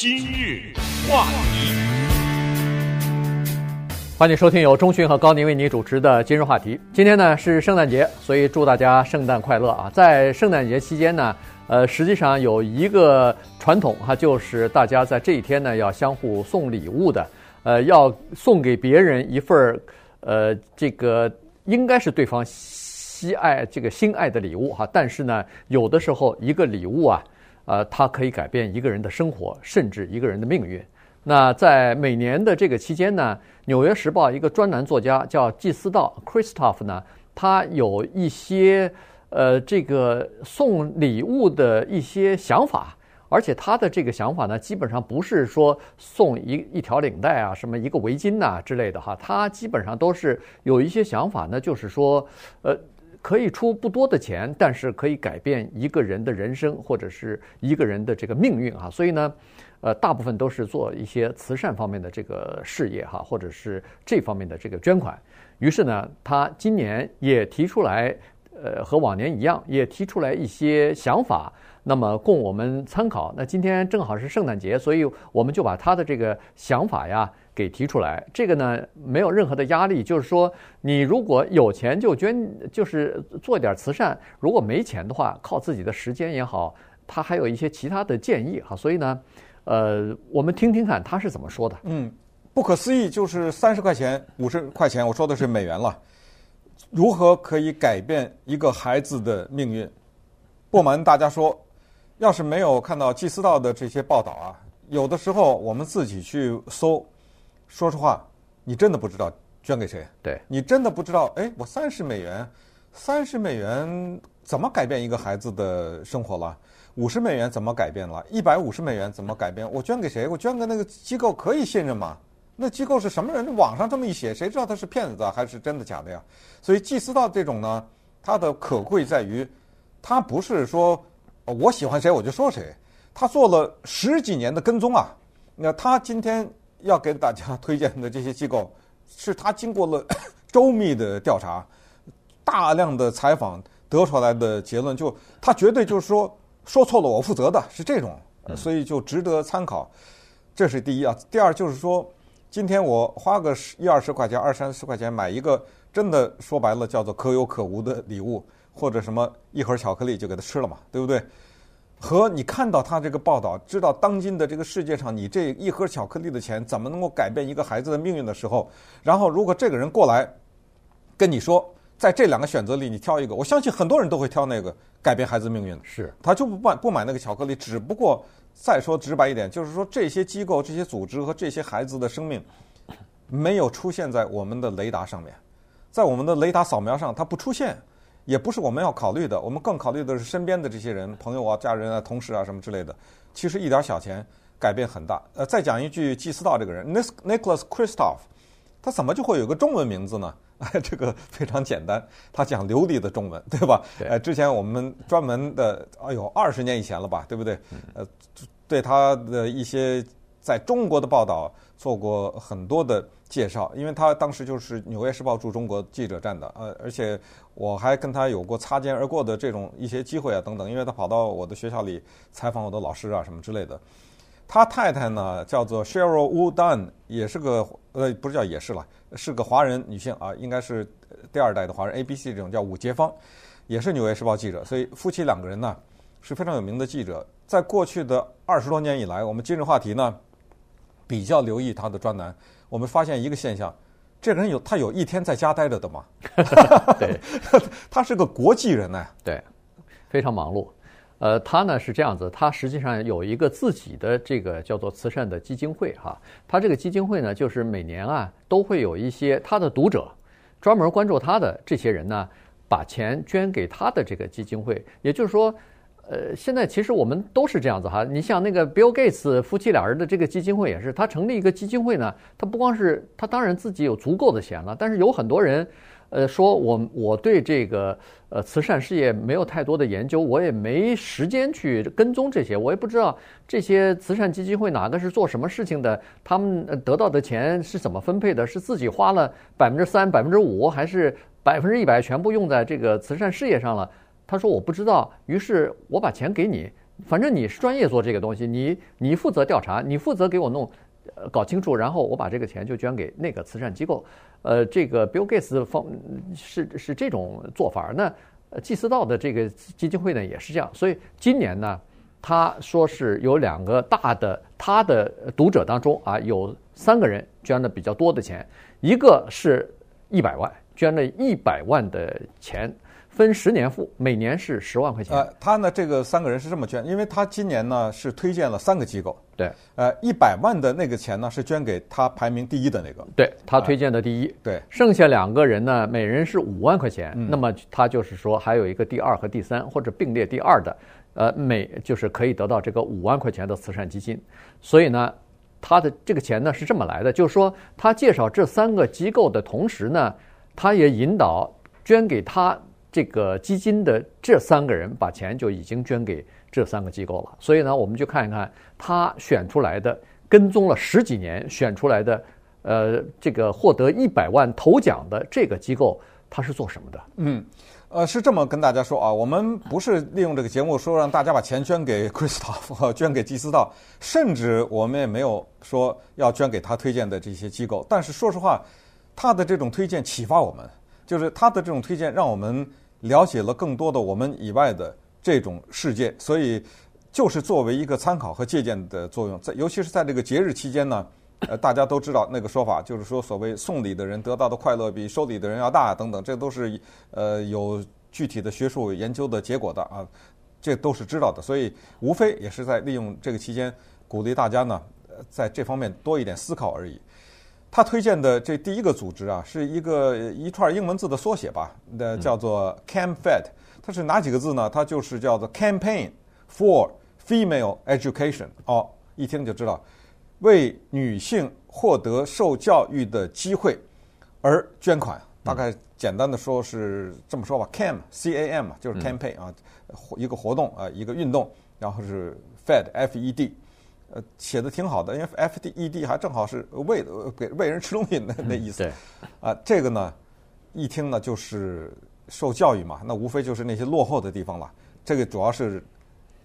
今日话题，欢迎收听由钟迅和高宁为你主持的今日话题。今天呢是圣诞节，所以祝大家圣诞快乐啊！在圣诞节期间呢，呃，实际上有一个传统哈，就是大家在这一天呢要相互送礼物的，呃，要送给别人一份儿，呃，这个应该是对方喜爱这个心爱的礼物哈。但是呢，有的时候一个礼物啊。呃，它可以改变一个人的生活，甚至一个人的命运。那在每年的这个期间呢，《纽约时报》一个专栏作家叫纪思道 （Christoph） 呢，他有一些呃这个送礼物的一些想法，而且他的这个想法呢，基本上不是说送一一条领带啊，什么一个围巾呐之类的哈，他基本上都是有一些想法呢，就是说呃。可以出不多的钱，但是可以改变一个人的人生或者是一个人的这个命运啊。所以呢，呃，大部分都是做一些慈善方面的这个事业哈，或者是这方面的这个捐款。于是呢，他今年也提出来，呃，和往年一样，也提出来一些想法，那么供我们参考。那今天正好是圣诞节，所以我们就把他的这个想法呀。给提出来，这个呢没有任何的压力，就是说你如果有钱就捐，就是做一点慈善；如果没钱的话，靠自己的时间也好，他还有一些其他的建议哈。所以呢，呃，我们听听看他是怎么说的。嗯，不可思议，就是三十块钱、五十块钱，我说的是美元了，如何可以改变一个孩子的命运？不瞒大家说，要是没有看到纪思道的这些报道啊，有的时候我们自己去搜。说实话，你真的不知道捐给谁？对，你真的不知道。哎，我三十美元，三十美元怎么改变一个孩子的生活了？五十美元怎么改变了？一百五十美元怎么改变？我捐给谁？我捐给那个机构可以信任吗？那机构是什么人？网上这么一写，谁知道他是骗子还是真的假的呀？所以，祭司道这种呢，他的可贵在于，他不是说我喜欢谁我就说谁，他做了十几年的跟踪啊。那他今天。要给大家 推荐的这些机构，是他经过了 周密的调查、大量的采访得出来的结论。就他绝对就是说说错了我负责的，是这种，所以就值得参考。这是第一啊。第二就是说，今天我花个十一二十块钱、二三十块钱买一个真的说白了叫做可有可无的礼物，或者什么一盒巧克力就给他吃了嘛，对不对？和你看到他这个报道，知道当今的这个世界上，你这一盒巧克力的钱怎么能够改变一个孩子的命运的时候，然后如果这个人过来跟你说，在这两个选择里你挑一个，我相信很多人都会挑那个改变孩子命运的。是，他就不买不买那个巧克力。只不过再说直白一点，就是说这些机构、这些组织和这些孩子的生命没有出现在我们的雷达上面，在我们的雷达扫描上，它不出现。也不是我们要考虑的，我们更考虑的是身边的这些人、朋友啊、家人啊、同事啊什么之类的。其实一点小钱改变很大。呃，再讲一句，纪思道这个人，Nicholas Kristof，他怎么就会有个中文名字呢？哎，这个非常简单，他讲流利的中文，对吧？对。呃，之前我们专门的，哎呦，二十年以前了吧，对不对？呃，对他的一些在中国的报道做过很多的。介绍，因为他当时就是《纽约时报》驻中国记者站的，呃，而且我还跟他有过擦肩而过的这种一些机会啊，等等。因为他跑到我的学校里采访我的老师啊，什么之类的。他太太呢叫做 Sheryl Wu Dunn，也是个呃，不是叫也是了，是个华人女性啊，应该是第二代的华人，ABC 这种叫伍洁芳，也是《纽约时报》记者。所以夫妻两个人呢是非常有名的记者。在过去的二十多年以来，我们今日话题呢比较留意他的专栏。我们发现一个现象，这个人有他有一天在家待着的吗？对，他是个国际人呢。对，非常忙碌。呃，他呢是这样子，他实际上有一个自己的这个叫做慈善的基金会哈。他这个基金会呢，就是每年啊都会有一些他的读者，专门关注他的这些人呢，把钱捐给他的这个基金会。也就是说。呃，现在其实我们都是这样子哈。你像那个 Bill Gates 夫妻俩人的这个基金会也是，他成立一个基金会呢，他不光是他当然自己有足够的钱了，但是有很多人，呃，说我我对这个呃慈善事业没有太多的研究，我也没时间去跟踪这些，我也不知道这些慈善基金会哪个是做什么事情的，他们得到的钱是怎么分配的，是自己花了百分之三、百分之五，还是百分之一百全部用在这个慈善事业上了？他说我不知道，于是我把钱给你，反正你是专业做这个东西，你你负责调查，你负责给我弄，搞清楚，然后我把这个钱就捐给那个慈善机构。呃，这个 Bill Gates 方是是这种做法。那济思道的这个基金会呢也是这样。所以今年呢，他说是有两个大的他的读者当中啊，有三个人捐了比较多的钱，一个是一百万，捐了一百万的钱。分十年付，每年是十万块钱。呃，他呢，这个三个人是这么捐，因为他今年呢是推荐了三个机构。对，呃，一百万的那个钱呢是捐给他排名第一的那个。对，他推荐的第一。呃、对，剩下两个人呢，每人是五万块钱。嗯、那么他就是说，还有一个第二和第三，或者并列第二的，呃，每就是可以得到这个五万块钱的慈善基金。所以呢，他的这个钱呢是这么来的，就是说他介绍这三个机构的同时呢，他也引导捐给他。这个基金的这三个人把钱就已经捐给这三个机构了，所以呢，我们就看一看他选出来的，跟踪了十几年选出来的，呃，这个获得一百万头奖的这个机构，他是做什么的？嗯，呃，是这么跟大家说啊，我们不是利用这个节目说让大家把钱捐给 Christoph，捐给基思道，甚至我们也没有说要捐给他推荐的这些机构。但是说实话，他的这种推荐启发我们，就是他的这种推荐让我们。了解了更多的我们以外的这种世界，所以就是作为一个参考和借鉴的作用，在尤其是在这个节日期间呢，呃，大家都知道那个说法，就是说所谓送礼的人得到的快乐比收礼的人要大等等，这都是呃有具体的学术研究的结果的啊，这都是知道的，所以无非也是在利用这个期间鼓励大家呢，在这方面多一点思考而已。他推荐的这第一个组织啊，是一个一串英文字的缩写吧，那叫做 CAMFED。它是哪几个字呢？它就是叫做 Campaign for Female Education。哦，一听就知道，为女性获得受教育的机会而捐款。大概简单的说是这么说吧，Cam C A M 就是 campaign 啊，一个活动啊，一个运动，然后是 Fed F E D。呃，写的挺好的，因为 F D E D 还正好是喂给喂人吃东西那那意思。对，啊，这个呢，一听呢就是受教育嘛，那无非就是那些落后的地方了。这个主要是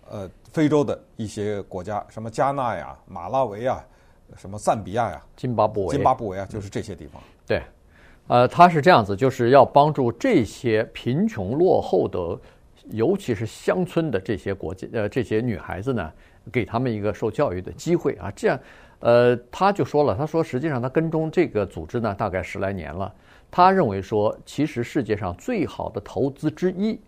呃非洲的一些国家，什么加纳呀、马拉维啊、什么赞比亚呀、津巴布韦、津巴布韦啊，就是这些地方。对，呃，他是这样子，就是要帮助这些贫穷落后的，尤其是乡村的这些国家呃这些女孩子呢。给他们一个受教育的机会啊，这样，呃，他就说了，他说实际上他跟踪这个组织呢，大概十来年了。他认为说，其实世界上最好的投资之一，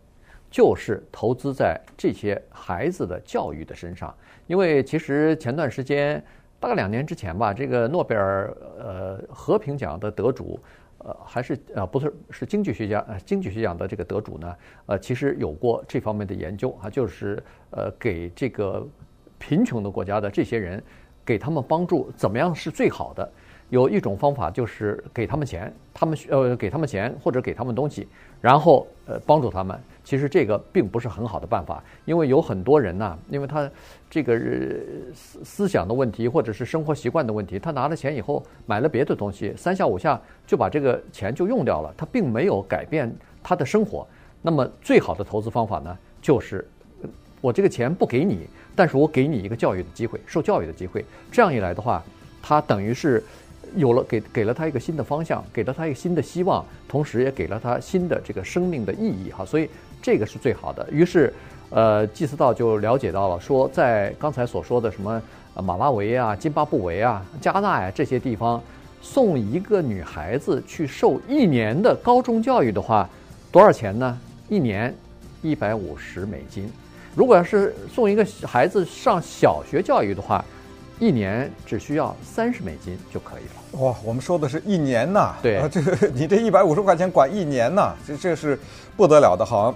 就是投资在这些孩子的教育的身上。因为其实前段时间，大概两年之前吧，这个诺贝尔呃和平奖的得主，呃，还是呃不是是经济学家呃经济学奖的这个得主呢，呃，其实有过这方面的研究啊，就是呃给这个。贫穷的国家的这些人，给他们帮助怎么样是最好的？有一种方法就是给他们钱，他们呃给他们钱或者给他们东西，然后呃帮助他们。其实这个并不是很好的办法，因为有很多人呐，因为他这个思思想的问题或者是生活习惯的问题，他拿了钱以后买了别的东西，三下五下就把这个钱就用掉了，他并没有改变他的生活。那么最好的投资方法呢，就是。我这个钱不给你，但是我给你一个教育的机会，受教育的机会。这样一来的话，他等于是有了给给了他一个新的方向，给了他一个新的希望，同时也给了他新的这个生命的意义哈。所以这个是最好的。于是，呃，济思道就了解到了，说在刚才所说的什么马拉维啊、津巴布韦啊、加纳呀这些地方，送一个女孩子去受一年的高中教育的话，多少钱呢？一年一百五十美金。如果要是送一个孩子上小学教育的话，一年只需要三十美金就可以了。哇，我们说的是一年呐，对，啊、这个你这一百五十块钱管一年呐，这这是不得了的，好。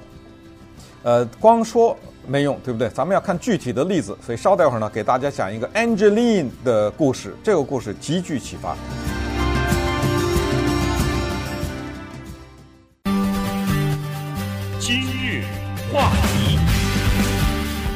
呃，光说没用，对不对？咱们要看具体的例子，所以稍待会儿呢，给大家讲一个 Angeline 的故事。这个故事极具启发。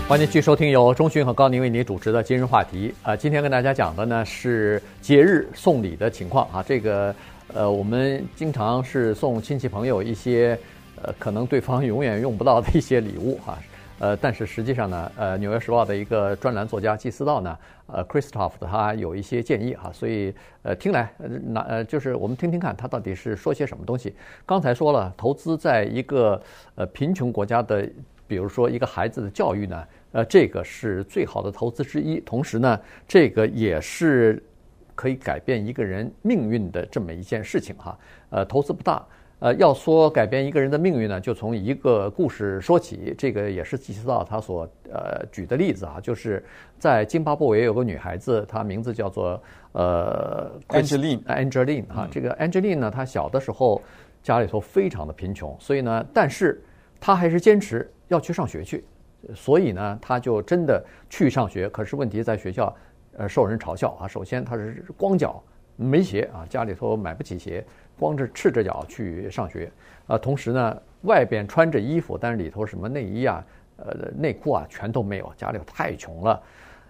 欢迎继续收听由钟迅和高宁为您主持的今日话题啊，今天跟大家讲的呢是节日送礼的情况啊。这个呃，我们经常是送亲戚朋友一些呃，可能对方永远用不到的一些礼物哈。呃，但是实际上呢，呃，《纽约时报》的一个专栏作家季思道呢，呃，Christoph 他有一些建议哈，所以呃，听来那呃，就是我们听听看他到底是说些什么东西。刚才说了，投资在一个呃贫穷国家的，比如说一个孩子的教育呢，呃，这个是最好的投资之一，同时呢，这个也是。可以改变一个人命运的这么一件事情哈，呃，投资不大，呃，要说改变一个人的命运呢，就从一个故事说起。这个也是季思道他所呃举的例子啊，就是在津巴布韦有个女孩子，她名字叫做呃 Angeline Angeline 哈，这个 Angeline 呢，她小的时候家里头非常的贫穷，所以呢，但是她还是坚持要去上学去，所以呢，他就真的去上学。可是问题在学校。呃，受人嘲笑啊！首先，他是光脚没鞋啊，家里头买不起鞋，光着赤着脚去上学啊。同时呢，外边穿着衣服，但是里头什么内衣啊、呃内裤啊，全都没有，家里头太穷了。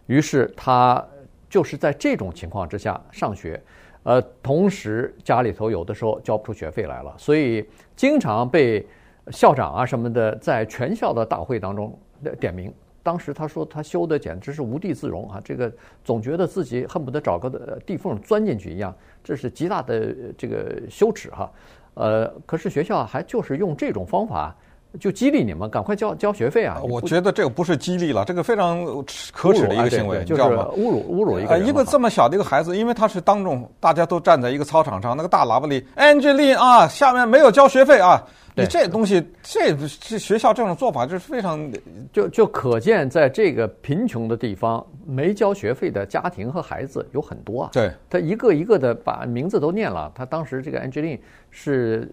于是他就是在这种情况之下上学，呃，同时家里头有的时候交不出学费来了，所以经常被校长啊什么的在全校的大会当中点名。当时他说他修的简直是无地自容啊，这个总觉得自己恨不得找个地缝钻进去一样，这是极大的这个羞耻哈。呃，可是学校还就是用这种方法就激励你们赶快交交学费啊。我觉得这个不是激励了，这个非常可耻的一个行为，你知道吗？侮辱侮辱一个人。一个这么小的一个孩子，因为他是当众大家都站在一个操场上，那个大喇叭里，Angeline 啊，下面没有交学费啊。你这东西，这这学校这种做法就是非常，就就可见，在这个贫穷的地方，没交学费的家庭和孩子有很多啊。对，他一个一个的把名字都念了。他当时这个 Angeline 是，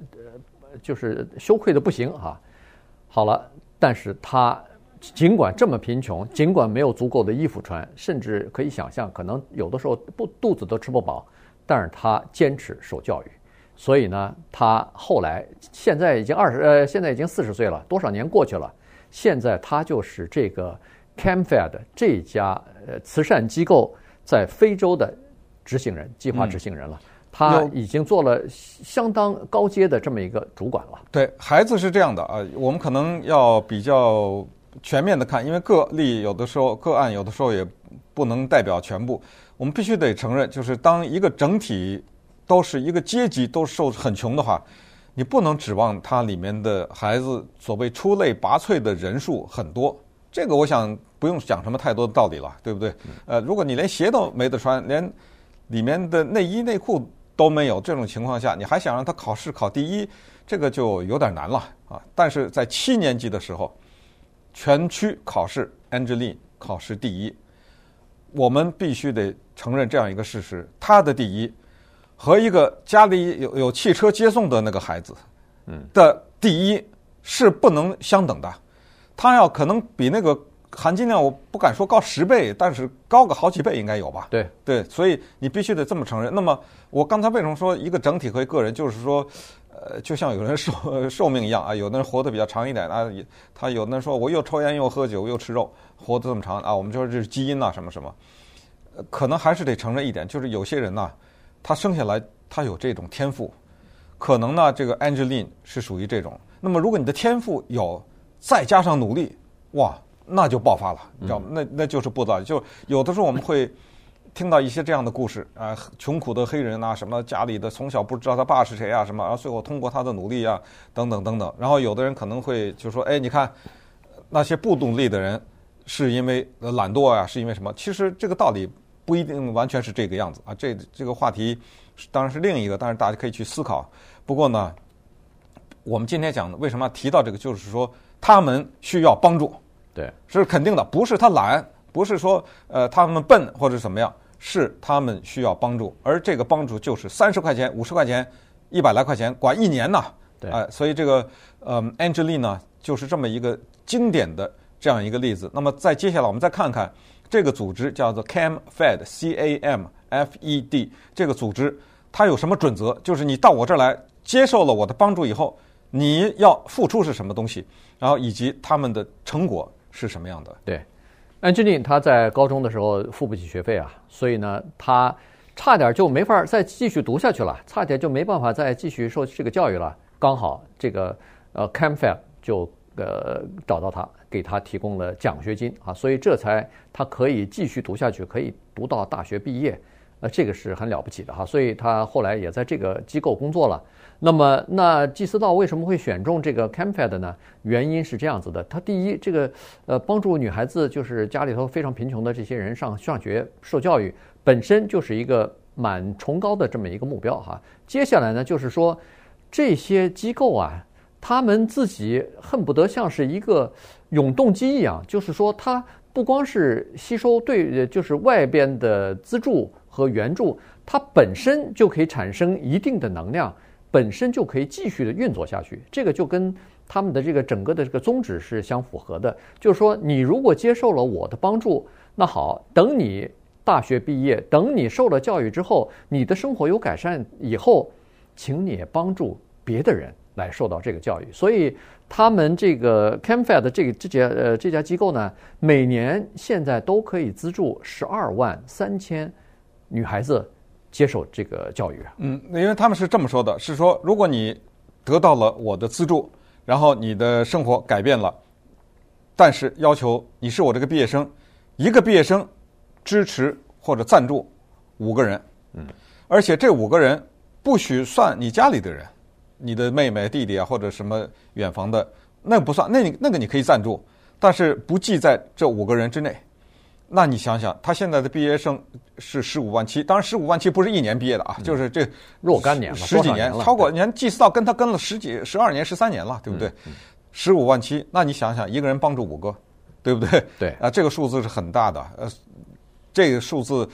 就是羞愧的不行哈。好了，但是他尽管这么贫穷，尽管没有足够的衣服穿，甚至可以想象，可能有的时候不肚子都吃不饱，但是他坚持受教育。所以呢，他后来现在已经二十呃，现在已经四十岁了，多少年过去了，现在他就是这个 CAMFED 这家呃慈善机构在非洲的执行人，计划执行人了。嗯、他已经做了相当高阶的这么一个主管了。对，孩子是这样的啊，我们可能要比较全面的看，因为个例有的时候个案有的时候也不能代表全部，我们必须得承认，就是当一个整体。都是一个阶级都受很穷的话，你不能指望它里面的孩子所谓出类拔萃的人数很多。这个我想不用讲什么太多的道理了，对不对？呃，如果你连鞋都没得穿，连里面的内衣内裤都没有，这种情况下，你还想让他考试考第一，这个就有点难了啊。但是在七年级的时候，全区考试，Angeline 考试第一，我们必须得承认这样一个事实，他的第一。和一个家里有有汽车接送的那个孩子，嗯，的第一是不能相等的，他要可能比那个含金量我不敢说高十倍，但是高个好几倍应该有吧？对对，所以你必须得这么承认。那么我刚才为什么说一个整体和一个人，就是说，呃，就像有人寿 寿命一样啊，有的人活得比较长一点啊，他有的人说我又抽烟又喝酒又吃肉，活得这么长啊，我们就说这是基因呐什么什么，可能还是得承认一点，就是有些人呐。他生下来，他有这种天赋，可能呢，这个 Angeline 是属于这种。那么，如果你的天赋有，再加上努力，哇，那就爆发了，你知道吗？那那就是不知道，就有的时候我们会听到一些这样的故事啊，穷苦的黑人啊，什么家里的从小不知道他爸是谁啊，什么，然后最后通过他的努力啊，等等等等。然后有的人可能会就说，哎，你看那些不努力的人，是因为懒惰啊，是因为什么？其实这个道理。不一定完全是这个样子啊，这这个话题当然是另一个，但是大家可以去思考。不过呢，我们今天讲的为什么要提到这个，就是说他们需要帮助，对，是肯定的，不是他懒，不是说呃他们笨或者怎么样，是他们需要帮助，而这个帮助就是三十块钱、五十块钱、一百来块钱，管一年呐，对，哎，所以这个呃 Angeline 呢，就是这么一个经典的这样一个例子。那么再接下来我们再看看。这个组织叫做 CAMFED，C A M F E D。这个组织它有什么准则？就是你到我这儿来接受了我的帮助以后，你要付出是什么东西，然后以及他们的成果是什么样的？对，Angeline 他在高中的时候付不起学费啊，所以呢，他差点就没法再继续读下去了，差点就没办法再继续受这个教育了。刚好这个呃 CAMFED 就呃找到他。给他提供了奖学金啊，所以这才他可以继续读下去，可以读到大学毕业，呃，这个是很了不起的哈。所以他后来也在这个机构工作了。那么，那济思道为什么会选中这个 CAMFED 呢？原因是这样子的，他第一，这个呃，帮助女孩子，就是家里头非常贫穷的这些人上上学受教育，本身就是一个蛮崇高的这么一个目标哈。接下来呢，就是说这些机构啊。他们自己恨不得像是一个永动机一样，就是说，它不光是吸收对，就是外边的资助和援助，它本身就可以产生一定的能量，本身就可以继续的运作下去。这个就跟他们的这个整个的这个宗旨是相符合的。就是说，你如果接受了我的帮助，那好，等你大学毕业，等你受了教育之后，你的生活有改善以后，请你也帮助别的人。来受到这个教育，所以他们这个 CAMFED 这个这家呃这家机构呢，每年现在都可以资助十二万三千女孩子接受这个教育。嗯，因为他们是这么说的，是说如果你得到了我的资助，然后你的生活改变了，但是要求你是我这个毕业生，一个毕业生支持或者赞助五个人，嗯，而且这五个人不许算你家里的人。你的妹妹、弟弟啊，或者什么远房的，那个不算，那你那个你可以赞助，但是不计在这五个人之内。那你想想，他现在的毕业生是十五万七，当然十五万七不是一年毕业的啊，嗯、就是这若干年了，十几年，年超过年济思道跟他跟了十几、十二年、十三年了，对不对？十五、嗯嗯、万七，那你想想，一个人帮助五个，对不对？对啊，这个数字是很大的，呃，这个数字。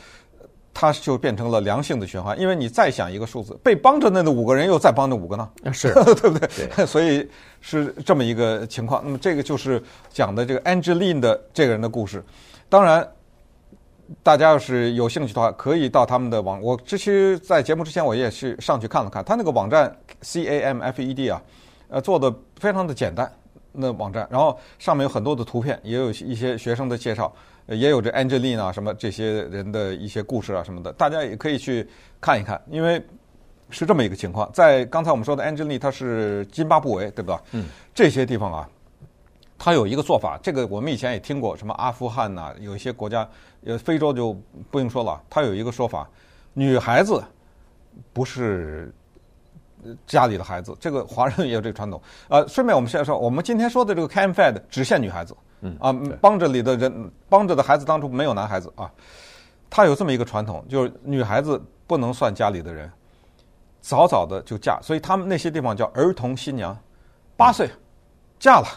它就变成了良性的循环，因为你再想一个数字，被帮着那五个人又再帮那五个呢，是 对不对？对 所以是这么一个情况。那么这个就是讲的这个 Angeline 的这个人的故事。当然，大家要是有兴趣的话，可以到他们的网。我之前在节目之前，我也是上去看了看他那个网站 C A M F E D 啊，呃，做的非常的简单，那网站，然后上面有很多的图片，也有一些学生的介绍。也有这 Angeline 啊，什么这些人的一些故事啊，什么的，大家也可以去看一看。因为是这么一个情况，在刚才我们说的 Angelina，她是津巴布韦，对吧？嗯。这些地方啊，他有一个做法，这个我们以前也听过，什么阿富汗呐、啊，有一些国家，呃，非洲就不用说了。他有一个说法，女孩子不是家里的孩子，这个华人也有这个传统。呃，顺便我们现在说，我们今天说的这个 CAMFED 只限女孩子。嗯啊，帮着里的人，帮着的孩子当中没有男孩子啊。他有这么一个传统，就是女孩子不能算家里的人，早早的就嫁，所以他们那些地方叫儿童新娘，八岁嫁了，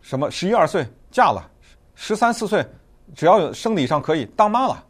什么十一二岁嫁了，十三四岁只要有生理上可以当妈了，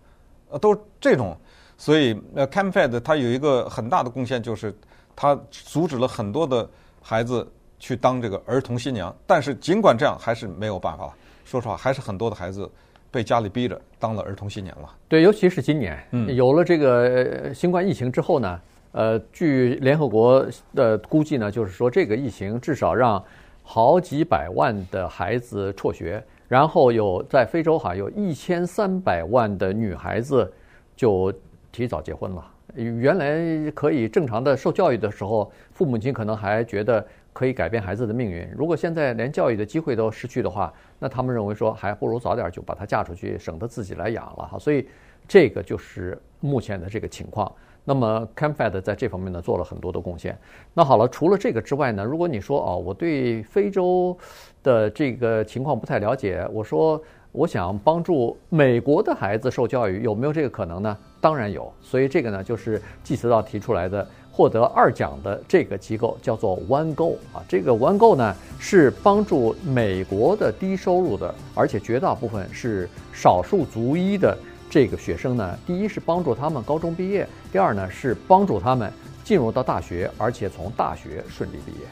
呃，都这种。所以呃，CAMFED 它有一个很大的贡献，就是它阻止了很多的孩子去当这个儿童新娘，但是尽管这样，还是没有办法。说实话，还是很多的孩子被家里逼着当了儿童新娘了。对，尤其是今年，嗯，有了这个新冠疫情之后呢，呃，据联合国的估计呢，就是说这个疫情至少让好几百万的孩子辍学，然后有在非洲哈有一千三百万的女孩子就提早结婚了。原来可以正常的受教育的时候，父母亲可能还觉得。可以改变孩子的命运。如果现在连教育的机会都失去的话，那他们认为说，还不如早点就把她嫁出去，省得自己来养了哈。所以，这个就是目前的这个情况。那么，CAMFED 在这方面呢做了很多的贡献。那好了，除了这个之外呢，如果你说哦，我对非洲的这个情况不太了解，我说我想帮助美国的孩子受教育，有没有这个可能呢？当然有。所以这个呢，就是济慈道提出来的。获得二奖的这个机构叫做 One Go 啊，这个 One Go 呢是帮助美国的低收入的，而且绝大部分是少数族裔的这个学生呢。第一是帮助他们高中毕业，第二呢是帮助他们进入到大学，而且从大学顺利毕业。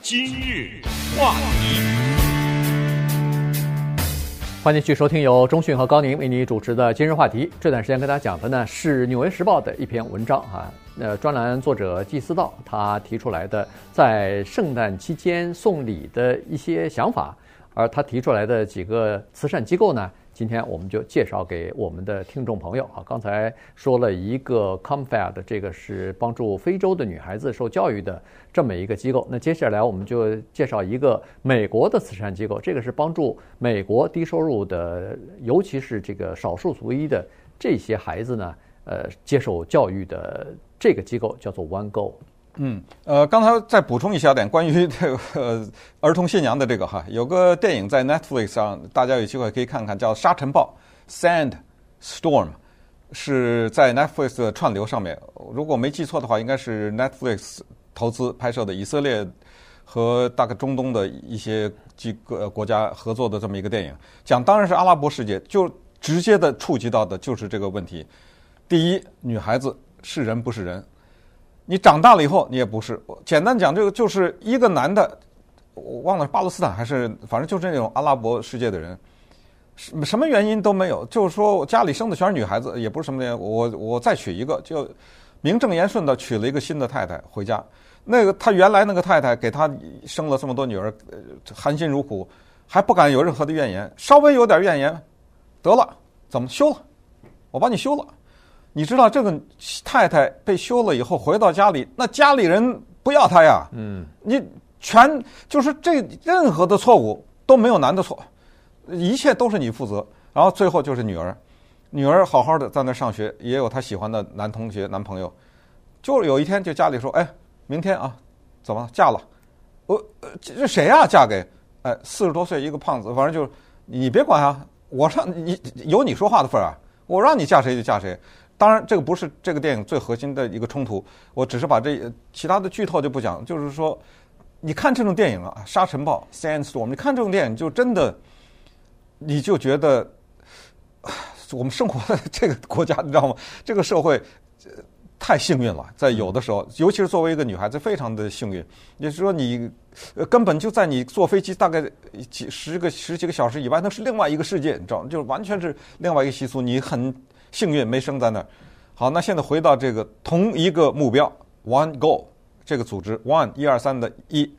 今日话题。欢迎继续收听由中讯和高宁为你主持的今日话题。这段时间跟大家讲的呢是《纽约时报》的一篇文章啊，那，专栏作者季思道他提出来的在圣诞期间送礼的一些想法，而他提出来的几个慈善机构呢，今天我们就介绍给我们的听众朋友啊。刚才说了一个 COMFED，这个是帮助非洲的女孩子受教育的这么一个机构。那接下来我们就介绍一个美国的慈善机构，这个是帮助美国低收入的，尤其是这个少数族裔的这些孩子呢，呃，接受教育的这个机构叫做 One Go。嗯，呃，刚才再补充一小点关于 这个儿童信仰的这个哈，有个电影在 Netflix 上，大家有机会可以看看，叫《沙尘暴》（Sandstorm），是在 Netflix 的串流上面。如果没记错的话，应该是 Netflix 投资拍摄的，以色列和大概中东的一些几个国家合作的这么一个电影。讲当然是阿拉伯世界，就直接的触及到的就是这个问题。第一，女孩子是人不是人。你长大了以后，你也不是。简单讲，这个就是一个男的，我忘了巴勒斯坦还是，反正就是那种阿拉伯世界的人，什什么原因都没有，就是说我家里生的全是女孩子，也不是什么原因，我我再娶一个，就名正言顺的娶了一个新的太太回家。那个他原来那个太太给他生了这么多女儿，含辛茹苦，还不敢有任何的怨言，稍微有点怨言，得了，怎么休了？我把你休了。你知道这个太太被休了以后回到家里，那家里人不要她呀。嗯，你全就是这任何的错误都没有男的错，一切都是你负责。然后最后就是女儿，女儿好好的在那上学，也有她喜欢的男同学、男朋友。就有一天就家里说：“哎，明天啊，怎么嫁了？我这谁呀？嫁给哎四十多岁一个胖子，反正就是你别管啊，我让你有你说话的份儿啊，我让你嫁谁就嫁谁。”当然，这个不是这个电影最核心的一个冲突。我只是把这其他的剧透就不讲。就是说，你看这种电影啊，《沙尘暴》（Sandstorm），你看这种电影就真的，你就觉得我们生活在这个国家，你知道吗？这个社会太幸运了，在有的时候，尤其是作为一个女孩子，非常的幸运。也就是说，你根本就在你坐飞机大概几十个十几个小时以外，那是另外一个世界，你知道吗？就是完全是另外一个习俗，你很。幸运没生在那儿。好，那现在回到这个同一个目标，One Goal 这个组织，One 一二三的一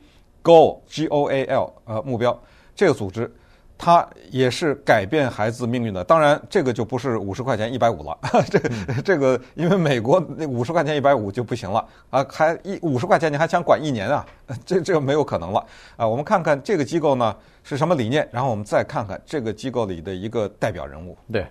，Goal G O A L 呃目标这个组织，它也是改变孩子命运的。当然，这个就不是五十块钱一百五了，这个 这个因为美国那五十块钱一百五就不行了啊，还一五十块钱你还想管一年啊？这这个没有可能了啊。我们看看这个机构呢是什么理念，然后我们再看看这个机构里的一个代表人物。对。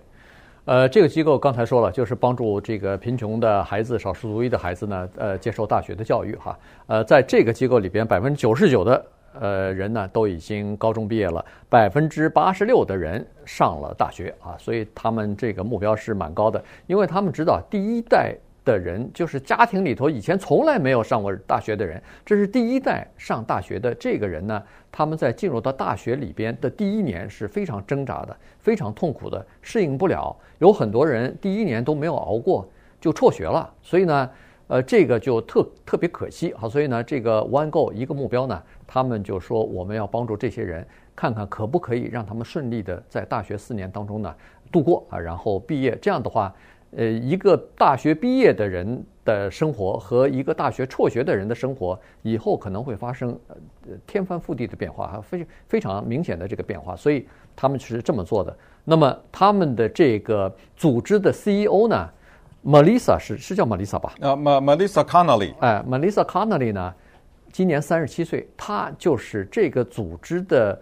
呃，这个机构刚才说了，就是帮助这个贫穷的孩子、少数族裔的孩子呢，呃，接受大学的教育哈。呃，在这个机构里边，百分之九十九的呃人呢都已经高中毕业了，百分之八十六的人上了大学啊，所以他们这个目标是蛮高的，因为他们知道第一代。的人就是家庭里头以前从来没有上过大学的人，这是第一代上大学的这个人呢。他们在进入到大学里边的第一年是非常挣扎的，非常痛苦的，适应不了。有很多人第一年都没有熬过就辍学了，所以呢，呃，这个就特特别可惜好。所以呢，这个 One Go 一个目标呢，他们就说我们要帮助这些人，看看可不可以让他们顺利的在大学四年当中呢度过啊，然后毕业。这样的话。呃，一个大学毕业的人的生活和一个大学辍学的人的生活，以后可能会发生呃天翻覆地的变化，非非常明显的这个变化，所以他们是这么做的。那么他们的这个组织的 CEO 呢，Melissa 是是叫 Melissa 吧？啊，Melissa Connolly。哎，Melissa Connolly 呢，今年三十七岁，她就是这个组织的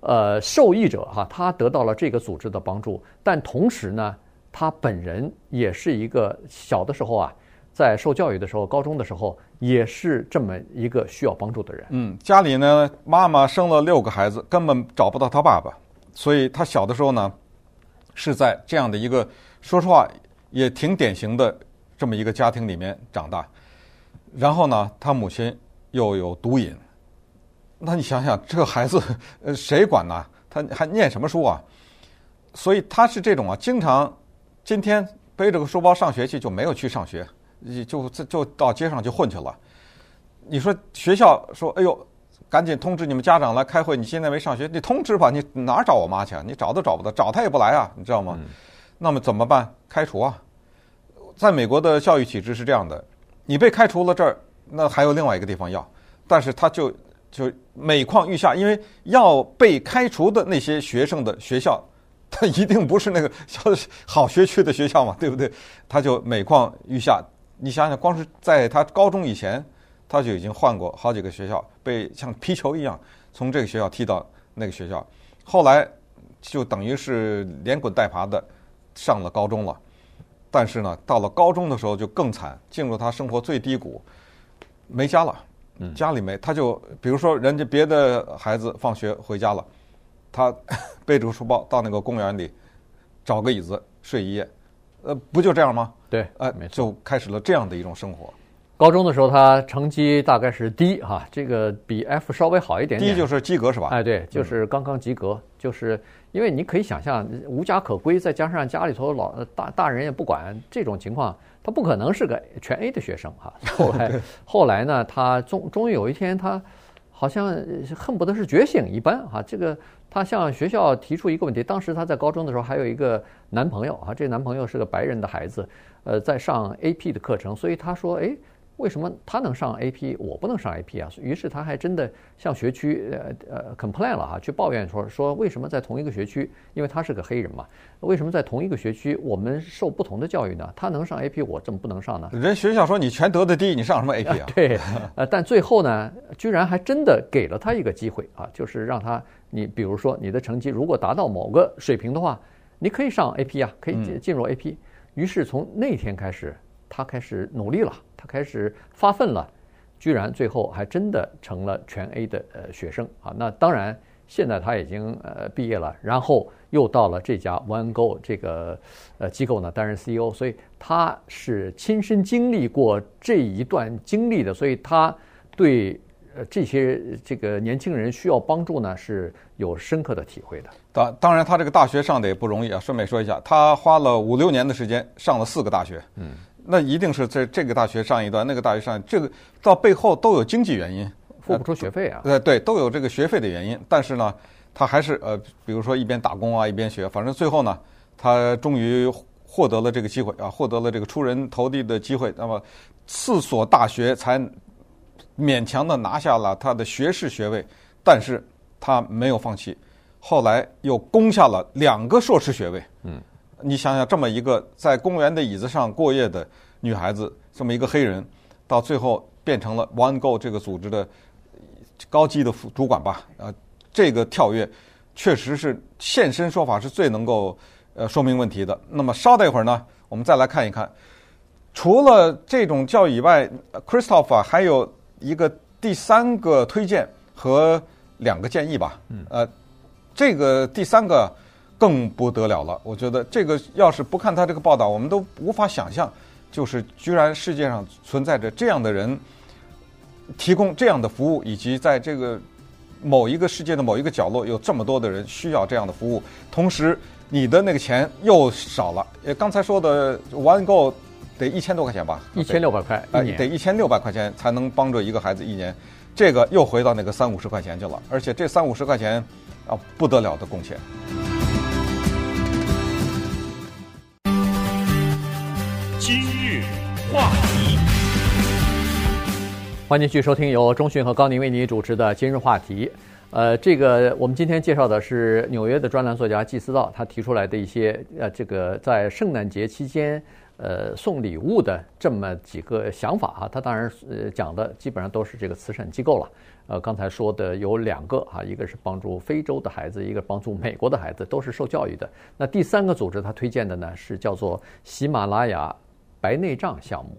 呃受益者哈，她得到了这个组织的帮助，但同时呢。他本人也是一个小的时候啊，在受教育的时候，高中的时候也是这么一个需要帮助的人。嗯，家里呢，妈妈生了六个孩子，根本找不到他爸爸，所以他小的时候呢，是在这样的一个说实话也挺典型的这么一个家庭里面长大。然后呢，他母亲又有毒瘾，那你想想，这个孩子呃谁管呢？他还念什么书啊？所以他是这种啊，经常。今天背着个书包上学去，就没有去上学，就就就到街上就混去了。你说学校说：“哎呦，赶紧通知你们家长来开会。”你现在没上学，你通知吧，你哪儿找我妈去啊？你找都找不到，找她也不来啊，你知道吗？嗯、那么怎么办？开除啊！在美国的教育体制是这样的，你被开除了这儿，那还有另外一个地方要，但是他就就每况愈下，因为要被开除的那些学生的学校。他一定不是那个小好学区的学校嘛，对不对？他就每况愈下。你想想，光是在他高中以前，他就已经换过好几个学校，被像皮球一样从这个学校踢到那个学校，后来就等于是连滚带爬的上了高中了。但是呢，到了高中的时候就更惨，进入他生活最低谷，没家了，家里没，他就比如说人家别的孩子放学回家了，他背着个书包到那个公园里找个椅子睡一夜，呃，不就这样吗？对，呃，就开始了这样的一种生活。高中的时候，他成绩大概是 D 哈，这个比 F 稍微好一点点。D 就是及格是吧？哎，对，就是刚刚及格。嗯、就是因为你可以想象，无家可归，再加上家里头老大大人也不管，这种情况，他不可能是个全 A 的学生哈。后来 后来呢，他终终于有一天，他好像恨不得是觉醒一般哈。这个她向学校提出一个问题，当时她在高中的时候还有一个男朋友啊，这男朋友是个白人的孩子，呃，在上 AP 的课程，所以她说，哎。为什么他能上 AP，我不能上 AP 啊？于是他还真的向学区呃呃 complain 了哈，去抱怨说说为什么在同一个学区，因为他是个黑人嘛，为什么在同一个学区我们受不同的教育呢？他能上 AP，我怎么不能上呢？人学校说你全得的第一，你上什么 AP 啊？对，呃，但最后呢，居然还真的给了他一个机会啊，就是让他你比如说你的成绩如果达到某个水平的话，你可以上 AP 啊，可以进进入 AP。于是从那天开始，他开始努力了。他开始发奋了，居然最后还真的成了全 A 的呃学生啊！那当然，现在他已经呃毕业了，然后又到了这家 OneGo 这个呃机构呢担任 CEO，所以他是亲身经历过这一段经历的，所以他对呃这些这个年轻人需要帮助呢是有深刻的体会的。当当然，他这个大学上的也不容易啊。顺便说一下，他花了五六年的时间上了四个大学。嗯。那一定是在这个大学上一段，那个大学上这个到背后都有经济原因，付不出学费啊。呃，对，都有这个学费的原因。但是呢，他还是呃，比如说一边打工啊，一边学，反正最后呢，他终于获得了这个机会啊，获得了这个出人头地的机会。那么四所大学才勉强的拿下了他的学士学位，但是他没有放弃，后来又攻下了两个硕士学位。嗯。你想想，这么一个在公园的椅子上过夜的女孩子，这么一个黑人，到最后变成了 OneGo 这个组织的高级的副主管吧？呃，这个跳跃确实是现身说法是最能够呃说明问题的。那么稍待一会儿呢，我们再来看一看，除了这种教育以外，Christopher 还有一个第三个推荐和两个建议吧？嗯，呃，这个第三个。更不得了了，我觉得这个要是不看他这个报道，我们都无法想象，就是居然世界上存在着这样的人，提供这样的服务，以及在这个某一个世界的某一个角落，有这么多的人需要这样的服务，同时你的那个钱又少了。呃，刚才说的 OneGo 得一千多块钱吧？一千六百块，呃，得一千六百块钱才能帮助一个孩子一年，这个又回到那个三五十块钱去了，而且这三五十块钱啊，不得了的贡献。今日话题，欢迎继续收听由中讯和高宁为你主持的《今日话题》。呃，这个我们今天介绍的是纽约的专栏作家季思道，他提出来的一些呃，这个在圣诞节期间呃送礼物的这么几个想法啊。他当然呃讲的基本上都是这个慈善机构了。呃，刚才说的有两个哈，一个是帮助非洲的孩子，一个帮助美国的孩子，都是受教育的。那第三个组织他推荐的呢是叫做喜马拉雅白内障项目。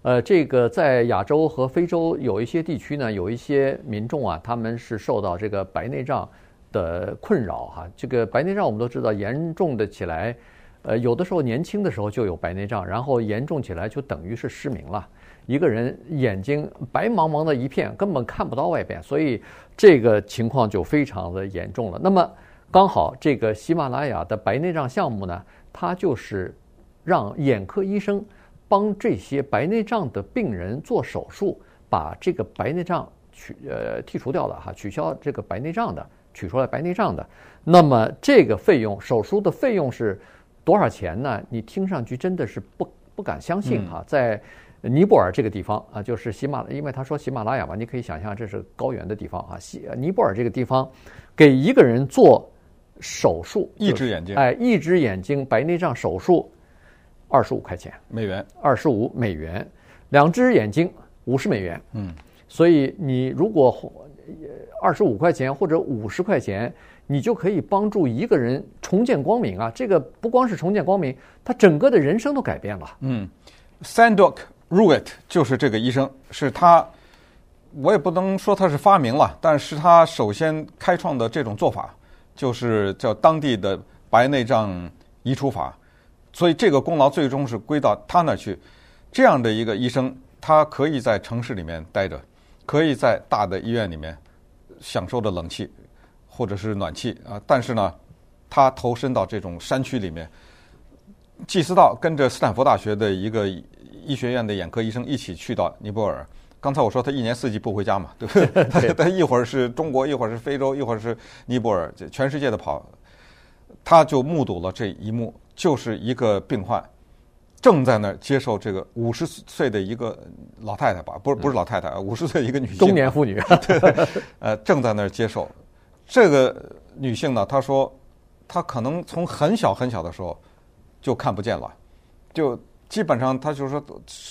呃，这个在亚洲和非洲有一些地区呢，有一些民众啊，他们是受到这个白内障的困扰哈。这个白内障我们都知道，严重的起来，呃，有的时候年轻的时候就有白内障，然后严重起来就等于是失明了。一个人眼睛白茫茫的一片，根本看不到外边，所以这个情况就非常的严重了。那么刚好这个喜马拉雅的白内障项目呢，它就是让眼科医生帮这些白内障的病人做手术，把这个白内障取呃剔除掉了哈，取消这个白内障的，取出来白内障的。那么这个费用，手术的费用是多少钱呢？你听上去真的是不不敢相信哈，在。尼泊尔这个地方啊，就是喜马，因为他说喜马拉雅嘛，你可以想象这是高原的地方啊。西尼泊尔这个地方，给一个人做手术，一只眼睛，哎，一只眼睛白内障手术二十五块钱美元，二十五美元，两只眼睛五十美元。嗯，所以你如果二十五块钱或者五十块钱，你就可以帮助一个人重见光明啊！这个不光是重见光明，他整个的人生都改变了。嗯，Sandok Ruit 就是这个医生，是他。我也不能说他是发明了，但是他首先开创的这种做法，就是叫当地的白内障移除法，所以这个功劳最终是归到他那儿去。这样的一个医生，他可以在城市里面待着，可以在大的医院里面享受着冷气或者是暖气啊，但是呢，他投身到这种山区里面，济斯道跟着斯坦福大学的一个医学院的眼科医生一起去到尼泊尔。刚才我说他一年四季不回家嘛，对不对？他他一会儿是中国，一会儿是非洲，一会儿是尼泊尔，全世界的跑，他就目睹了这一幕，就是一个病患正在那儿接受这个五十岁的一个老太太吧，不是不是老太太啊，五十岁一个女性，中年妇女，对 对，呃，正在那儿接受这个女性呢，她说她可能从很小很小的时候就看不见了，就基本上她就是说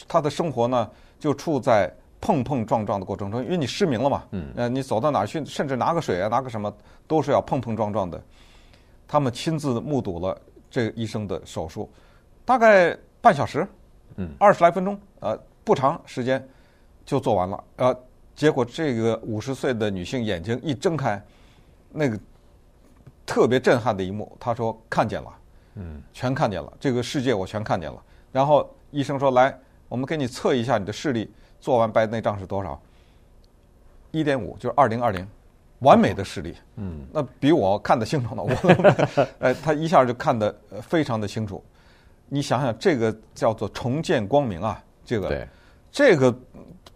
她的生活呢就处在。碰碰撞撞的过程中，因为你失明了嘛，嗯，呃，你走到哪去，甚至拿个水啊，拿个什么，都是要碰碰撞撞的。他们亲自目睹了这个医生的手术，大概半小时，嗯，二十来分钟，呃，不长时间就做完了。呃，结果这个五十岁的女性眼睛一睁开，那个特别震撼的一幕，她说看见了，嗯，全看见了，这个世界我全看见了。然后医生说：“来，我们给你测一下你的视力。”做完白内障是多少？一点五，就是二零二零，完美的视力。嗯，那比我看得清楚呢。我，哎，他一下就看得非常的清楚。你想想，这个叫做重见光明啊！这个，这个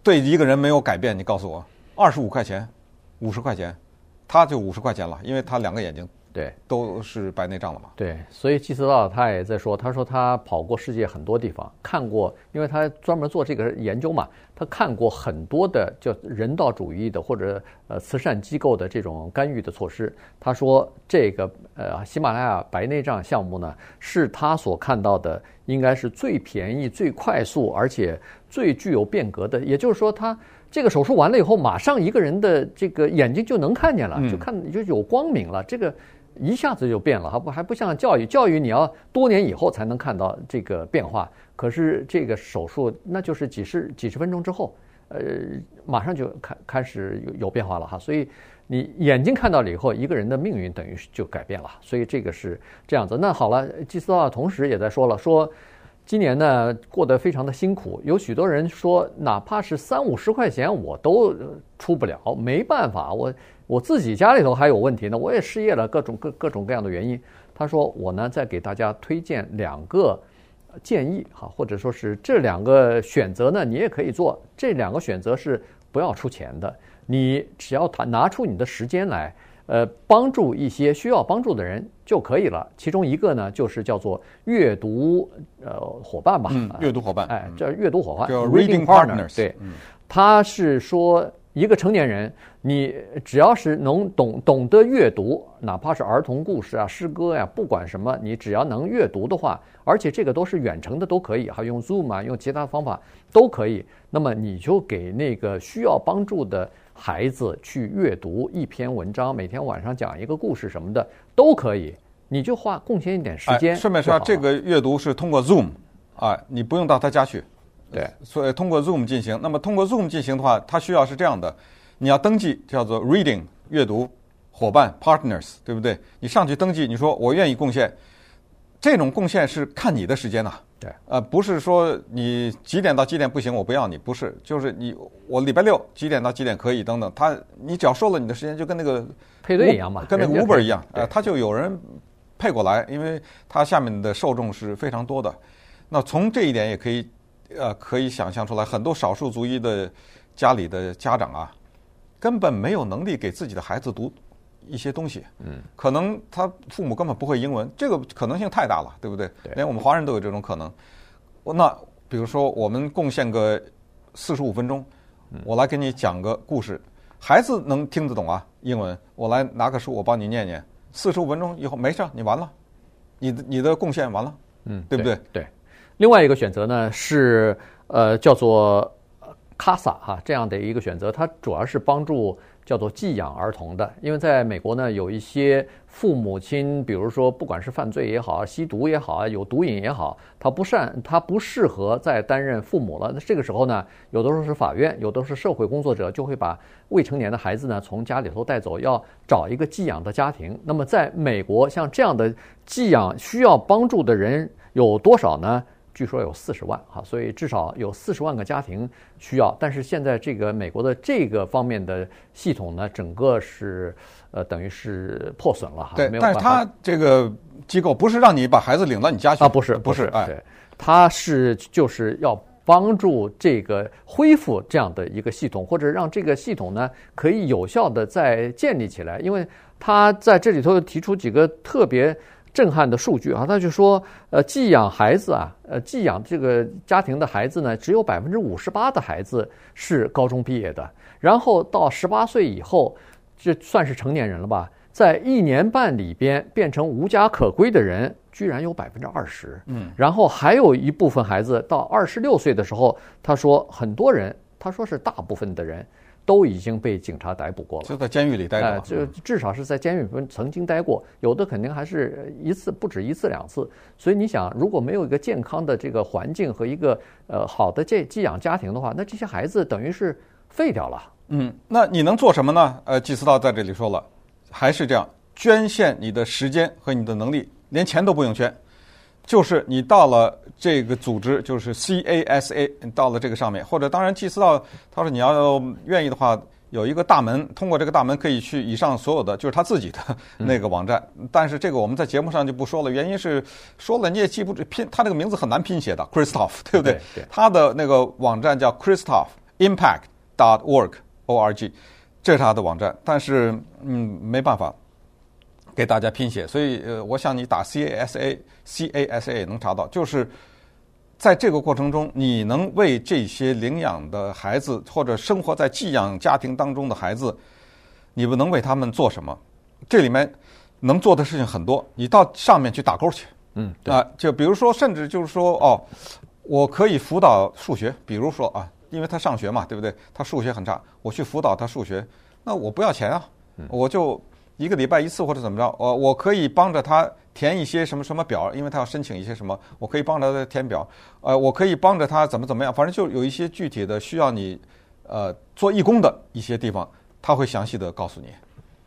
对一个人没有改变。你告诉我，二十五块钱，五十块钱，他就五十块钱了，因为他两个眼睛。对，都是白内障了嘛？对，所以济斯道他也在说，他说他跑过世界很多地方，看过，因为他专门做这个研究嘛，他看过很多的叫人道主义的或者呃慈善机构的这种干预的措施。他说这个呃喜马拉雅白内障项目呢，是他所看到的应该是最便宜、最快速，而且最具有变革的。也就是说，他这个手术完了以后，马上一个人的这个眼睛就能看见了，就看就有光明了。这个。一下子就变了，还不还不像教育，教育你要多年以后才能看到这个变化。可是这个手术，那就是几十几十分钟之后，呃，马上就开开始有有变化了哈。所以你眼睛看到了以后，一个人的命运等于就改变了。所以这个是这样子。那好了，济斯道同时也在说了，说今年呢过得非常的辛苦，有许多人说，哪怕是三五十块钱我都出不了，没办法，我。我自己家里头还有问题呢，我也失业了，各种各各种各样的原因。他说我呢，再给大家推荐两个建议哈，或者说是这两个选择呢，你也可以做。这两个选择是不要出钱的，你只要他拿出你的时间来，呃，帮助一些需要帮助的人就可以了。其中一个呢，就是叫做阅读呃伙伴吧，嗯，阅读伙伴，哎，这阅读伙伴，叫 Reading Partners，对，他是说。一个成年人，你只要是能懂懂得阅读，哪怕是儿童故事啊、诗歌呀、啊，不管什么，你只要能阅读的话，而且这个都是远程的都可以，还用 Zoom 啊，用其他方法都可以。那么你就给那个需要帮助的孩子去阅读一篇文章，每天晚上讲一个故事什么的都可以，你就花贡献一点时间。哎，顺便说，这个阅读是通过 Zoom，啊，你不用到他家去。对，所以通过 Zoom 进行。那么通过 Zoom 进行的话，它需要是这样的：你要登记，叫做 Reading 阅读伙伴 Partners，对不对？你上去登记，你说我愿意贡献，这种贡献是看你的时间呐。对，呃，不是说你几点到几点不行，我不要你，不是，就是你我礼拜六几点到几点可以等等。他你只要收了你的时间，就跟那个配对一样嘛，跟那个 Uber 一样，呃，他就有人配过来，因为他下面的受众是非常多的。那从这一点也可以。呃，可以想象出来，很多少数族裔的家里的家长啊，根本没有能力给自己的孩子读一些东西。嗯，可能他父母根本不会英文，这个可能性太大了，对不对？对。连我们华人都有这种可能。那比如说，我们贡献个四十五分钟，我来给你讲个故事，孩子能听得懂啊，英文。我来拿个书，我帮你念念，四十五分钟以后没事，你完了，你的你的贡献完了，嗯，对不对？对。另外一个选择呢是呃叫做 CASA 哈这样的一个选择，它主要是帮助。叫做寄养儿童的，因为在美国呢，有一些父母亲，比如说不管是犯罪也好，吸毒也好，有毒瘾也好，他不善，他不适合再担任父母了。那这个时候呢，有的时候是法院，有的是社会工作者，就会把未成年的孩子呢从家里头带走，要找一个寄养的家庭。那么在美国，像这样的寄养需要帮助的人有多少呢？据说有四十万哈，所以至少有四十万个家庭需要。但是现在这个美国的这个方面的系统呢，整个是呃等于是破损了哈。对，但是他这个机构不是让你把孩子领到你家去啊，不是不是，哎，对，他是就是要帮助这个恢复这样的一个系统，或者让这个系统呢可以有效的再建立起来。因为他在这里头提出几个特别。震撼的数据啊，他就说，呃，寄养孩子啊，呃，寄养这个家庭的孩子呢，只有百分之五十八的孩子是高中毕业的，然后到十八岁以后，这算是成年人了吧？在一年半里边变成无家可归的人，居然有百分之二十。嗯，然后还有一部分孩子到二十六岁的时候，他说很多人，他说是大部分的人。都已经被警察逮捕过了，就在监狱里待过，就至少是在监狱里曾经待过，有的肯定还是一次不止一次两次。所以你想，如果没有一个健康的这个环境和一个呃好的这寄养家庭的话，那这些孩子等于是废掉了。嗯，那你能做什么呢？呃，季思道在这里说了，还是这样，捐献你的时间和你的能力，连钱都不用捐。就是你到了这个组织，就是 CASA，到了这个上面，或者当然，祭司道他说你要愿意的话，有一个大门，通过这个大门可以去以上所有的，就是他自己的那个网站。嗯、但是这个我们在节目上就不说了，原因是说了你也记不住拼，他这个名字很难拼写的，Christoph，对不对？对，对。他的那个网站叫 Christoph Impact dot org o r g，这是他的网站，但是嗯，没办法。给大家拼写，所以呃，我想你打 C A S A C A S A 也能查到，就是在这个过程中，你能为这些领养的孩子或者生活在寄养家庭当中的孩子，你们能为他们做什么？这里面能做的事情很多，你到上面去打勾去。嗯，啊、呃，就比如说，甚至就是说，哦，我可以辅导数学，比如说啊，因为他上学嘛，对不对？他数学很差，我去辅导他数学，那我不要钱啊，我就。一个礼拜一次或者怎么着，我我可以帮着他填一些什么什么表，因为他要申请一些什么，我可以帮着他填表，呃，我可以帮着他怎么怎么样，反正就有一些具体的需要你，呃，做义工的一些地方，他会详细的告诉你。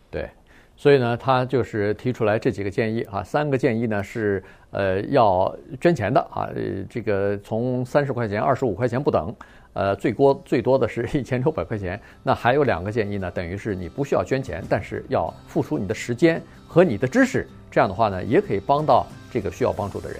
对，所以呢，他就是提出来这几个建议啊，三个建议呢是呃要捐钱的啊，这个从三十块钱、二十五块钱不等。呃，最多最多的是一千六百块钱。那还有两个建议呢，等于是你不需要捐钱，但是要付出你的时间和你的知识，这样的话呢，也可以帮到这个需要帮助的人。